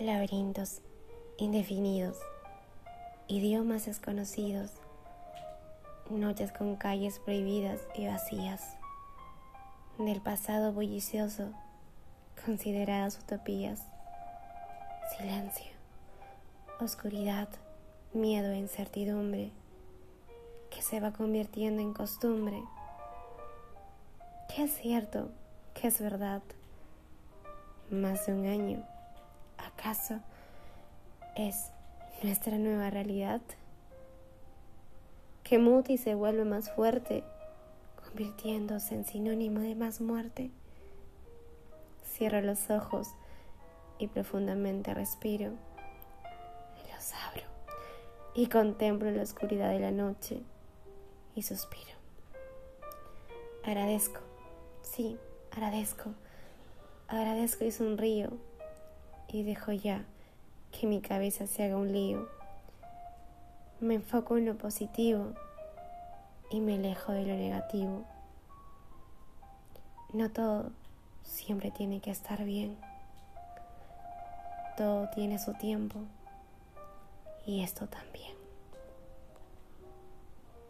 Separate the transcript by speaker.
Speaker 1: laberintos indefinidos, idiomas desconocidos, noches con calles prohibidas y vacías, del pasado bullicioso, consideradas utopías, silencio, oscuridad, miedo e incertidumbre, que se va convirtiendo en costumbre, que es cierto, que es verdad, más de un año, ¿acaso? es nuestra nueva realidad, que muta y se vuelve más fuerte, convirtiéndose en sinónimo de más muerte. Cierro los ojos y profundamente respiro. Los abro y contemplo la oscuridad de la noche y suspiro. Agradezco, sí, agradezco, agradezco y sonrío y dejo ya que mi cabeza se haga un lío. Me enfoco en lo positivo y me alejo de lo negativo. No todo siempre tiene que estar bien. Todo tiene su tiempo y esto también.